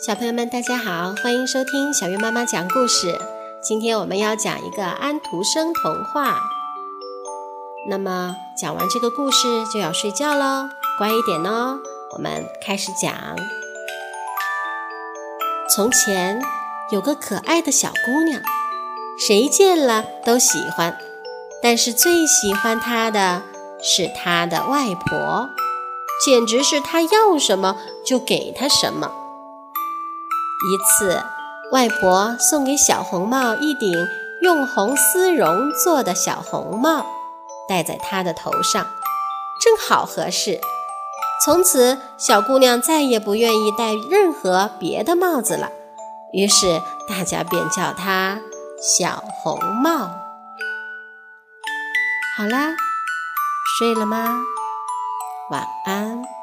小朋友们，大家好，欢迎收听小月妈妈讲故事。今天我们要讲一个安徒生童话。那么讲完这个故事就要睡觉喽，乖一点哦。我们开始讲。从前有个可爱的小姑娘，谁见了都喜欢，但是最喜欢她的是她的外婆，简直是她要什么就给她什么。一次，外婆送给小红帽一顶用红丝绒做的小红帽，戴在她的头上，正好合适。从此，小姑娘再也不愿意戴任何别的帽子了。于是，大家便叫她小红帽。好啦，睡了吗？晚安。